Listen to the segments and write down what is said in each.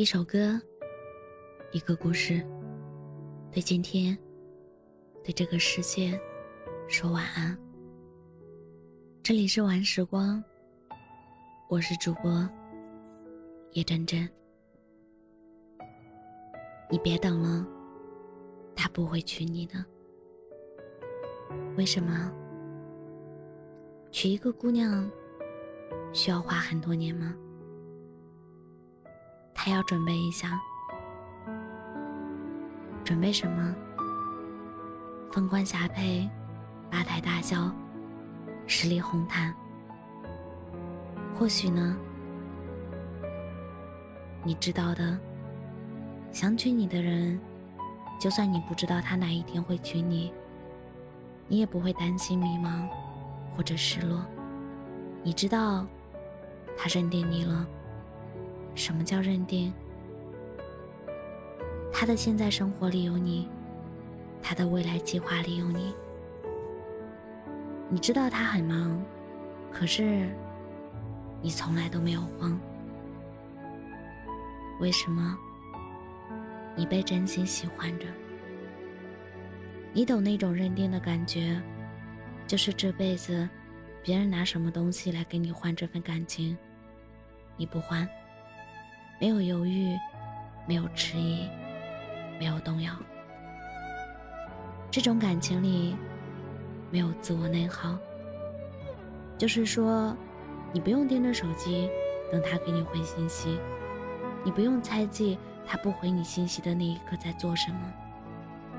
一首歌，一个故事，对今天，对这个世界，说晚安。这里是晚时光，我是主播叶真真。你别等了，他不会娶你的。为什么？娶一个姑娘需要花很多年吗？他要准备一下，准备什么？凤冠霞帔，八抬大轿，十里红毯。或许呢？你知道的，想娶你的人，就算你不知道他哪一天会娶你，你也不会担心迷茫或者失落。你知道，他认定你了。什么叫认定？他的现在生活里有你，他的未来计划里有你。你知道他很忙，可是你从来都没有慌。为什么？你被真心喜欢着。你懂那种认定的感觉，就是这辈子，别人拿什么东西来跟你换这份感情，你不换。没有犹豫，没有迟疑，没有动摇。这种感情里没有自我内耗，就是说，你不用盯着手机等他给你回信息，你不用猜忌他不回你信息的那一刻在做什么，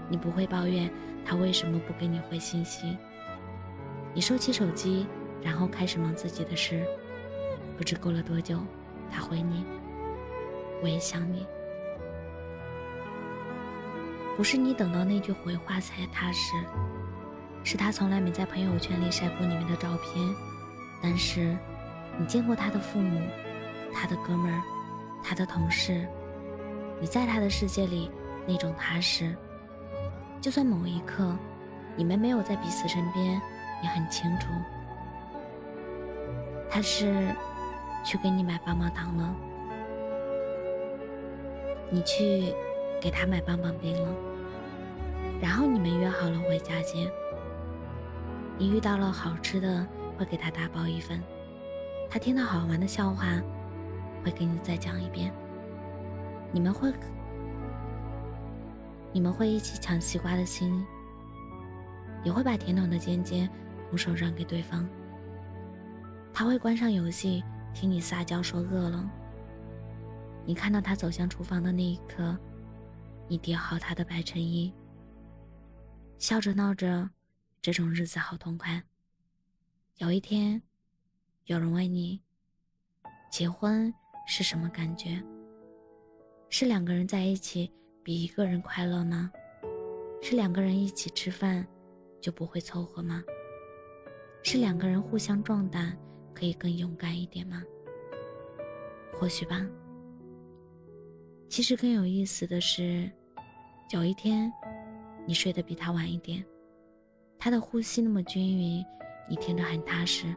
你不会抱怨他为什么不给你回信息。你收起手机，然后开始忙自己的事，不知过了多久，他回你。我也想你，不是你等到那句回话才踏实，是他从来没在朋友圈里晒过你们的照片，但是你见过他的父母、他的哥们儿、他的同事，你在他的世界里那种踏实，就算某一刻你们没有在彼此身边，也很清楚，他是去给你买棒棒糖了。你去给他买棒棒冰了，然后你们约好了回家见。你遇到了好吃的，会给他打包一份；他听到好玩的笑话，会给你再讲一遍。你们会，你们会一起抢西瓜的心，也会把甜筒的尖尖拱手让给对方。他会关上游戏，听你撒娇说饿了。你看到他走向厨房的那一刻，你叠好他的白衬衣，笑着闹着，这种日子好痛快。有一天，有人问你：结婚是什么感觉？是两个人在一起比一个人快乐吗？是两个人一起吃饭就不会凑合吗？是两个人互相壮胆可以更勇敢一点吗？或许吧。其实更有意思的是，有一天，你睡得比他晚一点，他的呼吸那么均匀，你听着很踏实，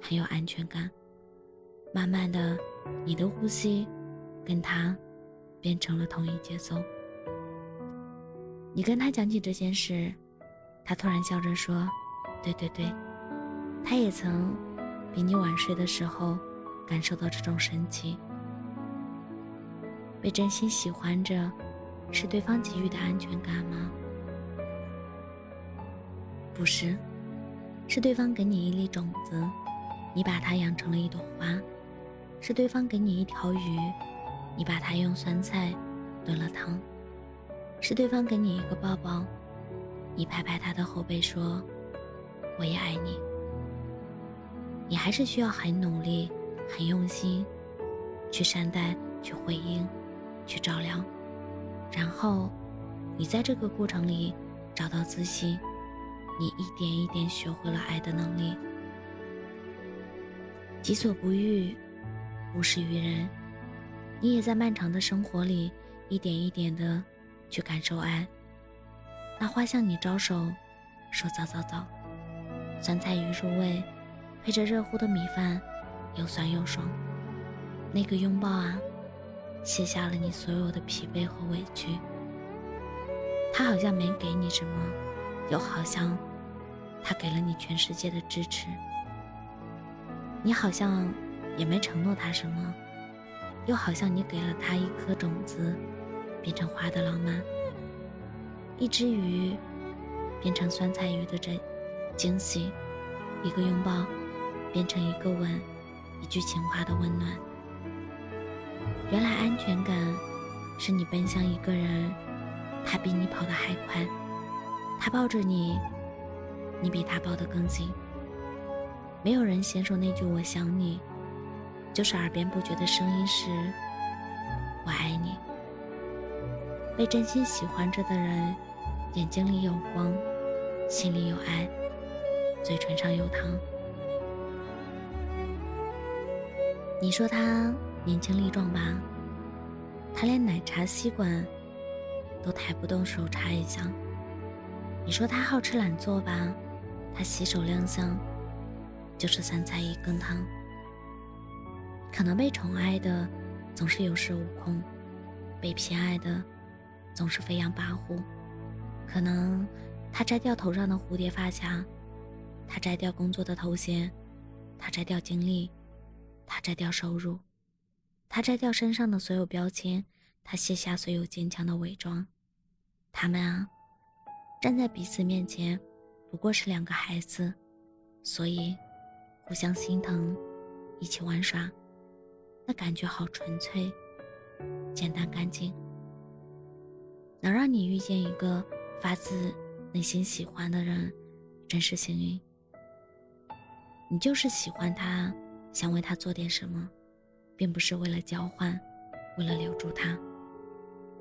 很有安全感。慢慢的，你的呼吸跟他变成了同一节奏。你跟他讲起这件事，他突然笑着说：“对对对，他也曾比你晚睡的时候感受到这种神奇。”被真心喜欢着，是对方给予的安全感吗？不是，是对方给你一粒种子，你把它养成了一朵花；是对方给你一条鱼，你把它用酸菜炖了汤；是对方给你一个抱抱，你拍拍他的后背说：“我也爱你。”你还是需要很努力、很用心，去善待，去回应。去照亮，然后，你在这个过程里找到自信，你一点一点学会了爱的能力。己所不欲，勿施于人。你也在漫长的生活里一点一点的去感受爱。那花向你招手，说早早早，酸菜鱼入味，配着热乎的米饭，又酸又爽。那个拥抱啊！卸下了你所有的疲惫和委屈。他好像没给你什么，又好像他给了你全世界的支持。你好像也没承诺他什么，又好像你给了他一颗种子，变成花的浪漫，一只鱼变成酸菜鱼的这惊喜，一个拥抱变成一个吻，一句情话的温暖。原来安全感是你奔向一个人，他比你跑得还快，他抱着你，你比他抱得更紧。没有人先说那句“我想你”，就是耳边不绝的声音是“我爱你”。被真心喜欢着的人，眼睛里有光，心里有爱，嘴唇上有糖。你说他？年轻力壮吧，他连奶茶吸管都抬不动手插一下。你说他好吃懒做吧，他洗手亮相就是三菜一羹汤。可能被宠爱的总是有恃无恐，被偏爱的总是飞扬跋扈。可能他摘掉头上的蝴蝶发卡，他摘掉工作的头衔，他摘掉经历，他摘掉收入。他摘掉身上的所有标签，他卸下所有坚强的伪装。他们啊，站在彼此面前，不过是两个孩子，所以互相心疼，一起玩耍，那感觉好纯粹、简单、干净。能让你遇见一个发自内心喜欢的人，真是幸运。你就是喜欢他，想为他做点什么。并不是为了交换，为了留住他。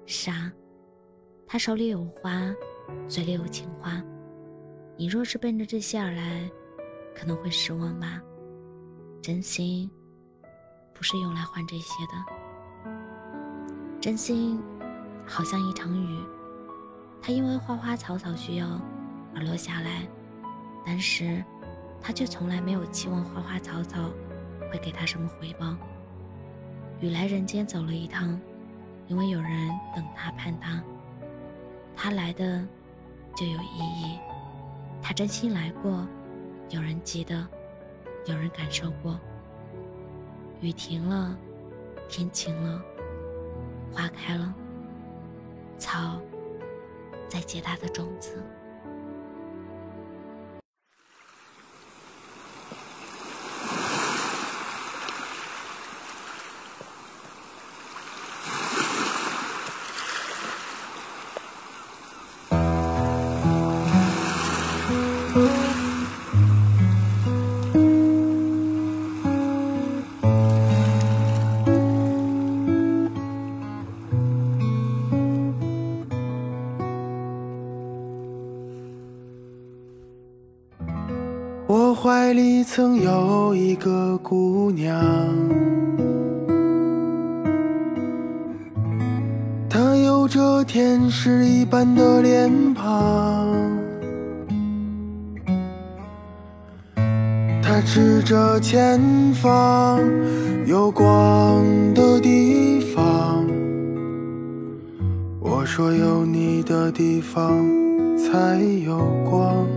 傻，他手里有花，嘴里有情话。你若是奔着这些而来，可能会失望吧。真心不是用来换这些的。真心好像一场雨，它因为花花草草需要而落下来，但是他却从来没有期望花花草草会给他什么回报。雨来人间走了一趟，因为有人等他盼他，他来的就有意义。他真心来过，有人记得，有人感受过。雨停了，天晴了，花开了，草在结它的种子。怀里曾有一个姑娘，她有着天使一般的脸庞，她指着前方有光的地方，我说有你的地方才有光。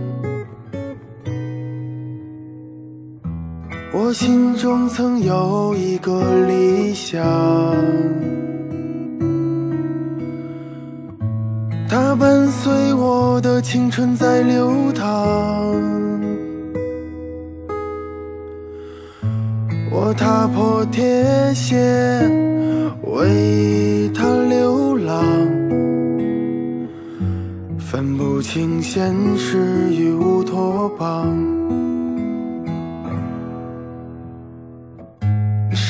我心中曾有一个理想，它伴随我的青春在流淌。我踏破铁鞋为它流浪，分不清现实与乌托邦。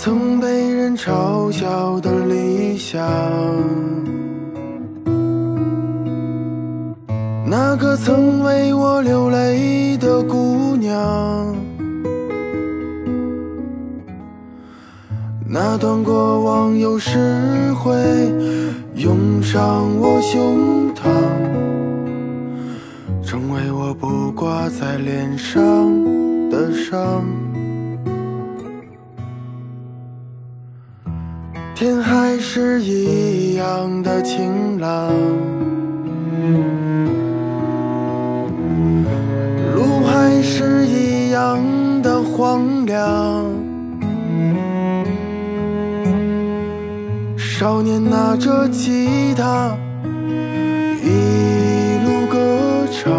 曾被人嘲笑的理想，那个曾为我流泪的姑娘，那段过往有时会涌上我胸膛，成为我不挂在脸上的伤。天还是一样的晴朗，路还是一样的荒凉。少年拿着吉他，一路歌唱，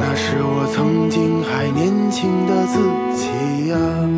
那是我曾经还年轻的自己呀。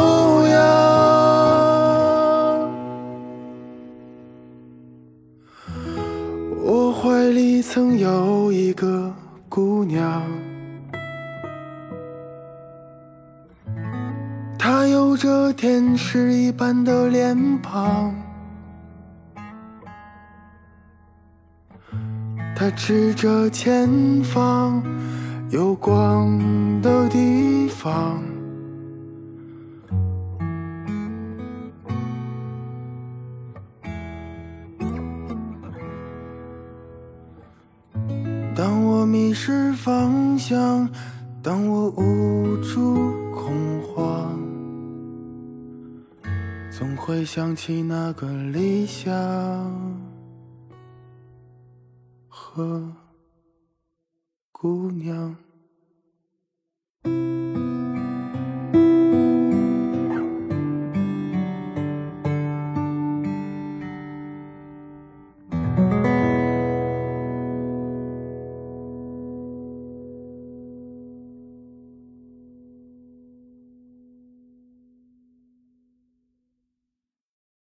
我怀里曾有一个姑娘，她有着天使一般的脸庞，她指着前方有光的地方。方向，当我无助恐慌，总会想起那个理想和姑娘。